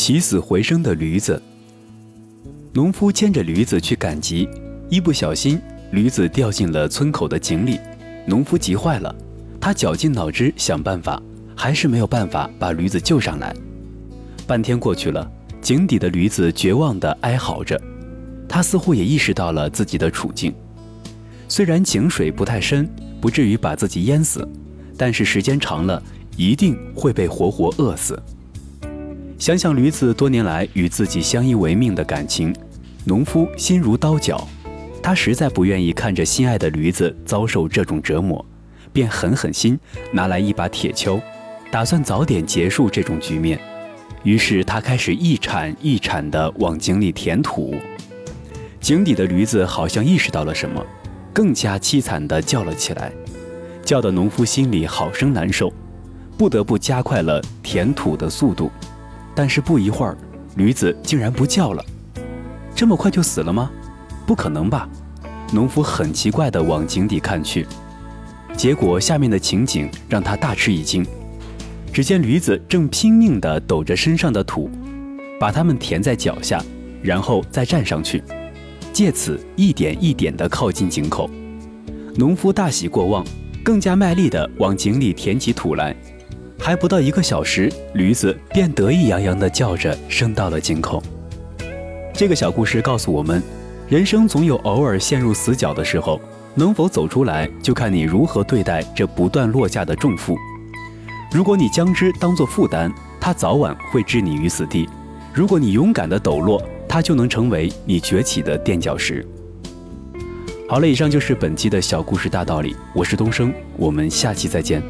起死回生的驴子。农夫牵着驴子去赶集，一不小心，驴子掉进了村口的井里。农夫急坏了，他绞尽脑汁想办法，还是没有办法把驴子救上来。半天过去了，井底的驴子绝望地哀嚎着，他似乎也意识到了自己的处境。虽然井水不太深，不至于把自己淹死，但是时间长了，一定会被活活饿死。想想驴子多年来与自己相依为命的感情，农夫心如刀绞，他实在不愿意看着心爱的驴子遭受这种折磨，便狠狠心拿来一把铁锹，打算早点结束这种局面。于是他开始一铲一铲地往井里填土。井底的驴子好像意识到了什么，更加凄惨地叫了起来，叫得农夫心里好生难受，不得不加快了填土的速度。但是不一会儿，驴子竟然不叫了。这么快就死了吗？不可能吧！农夫很奇怪地往井底看去，结果下面的情景让他大吃一惊。只见驴子正拼命地抖着身上的土，把它们填在脚下，然后再站上去，借此一点一点地靠近井口。农夫大喜过望，更加卖力地往井里填起土来。还不到一个小时，驴子便得意洋洋地叫着升到了井口。这个小故事告诉我们，人生总有偶尔陷入死角的时候，能否走出来，就看你如何对待这不断落下的重负。如果你将之当作负担，它早晚会置你于死地；如果你勇敢地抖落，它就能成为你崛起的垫脚石。好了，以上就是本期的小故事大道理，我是东升，我们下期再见。